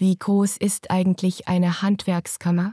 Wie groß ist eigentlich eine Handwerkskammer?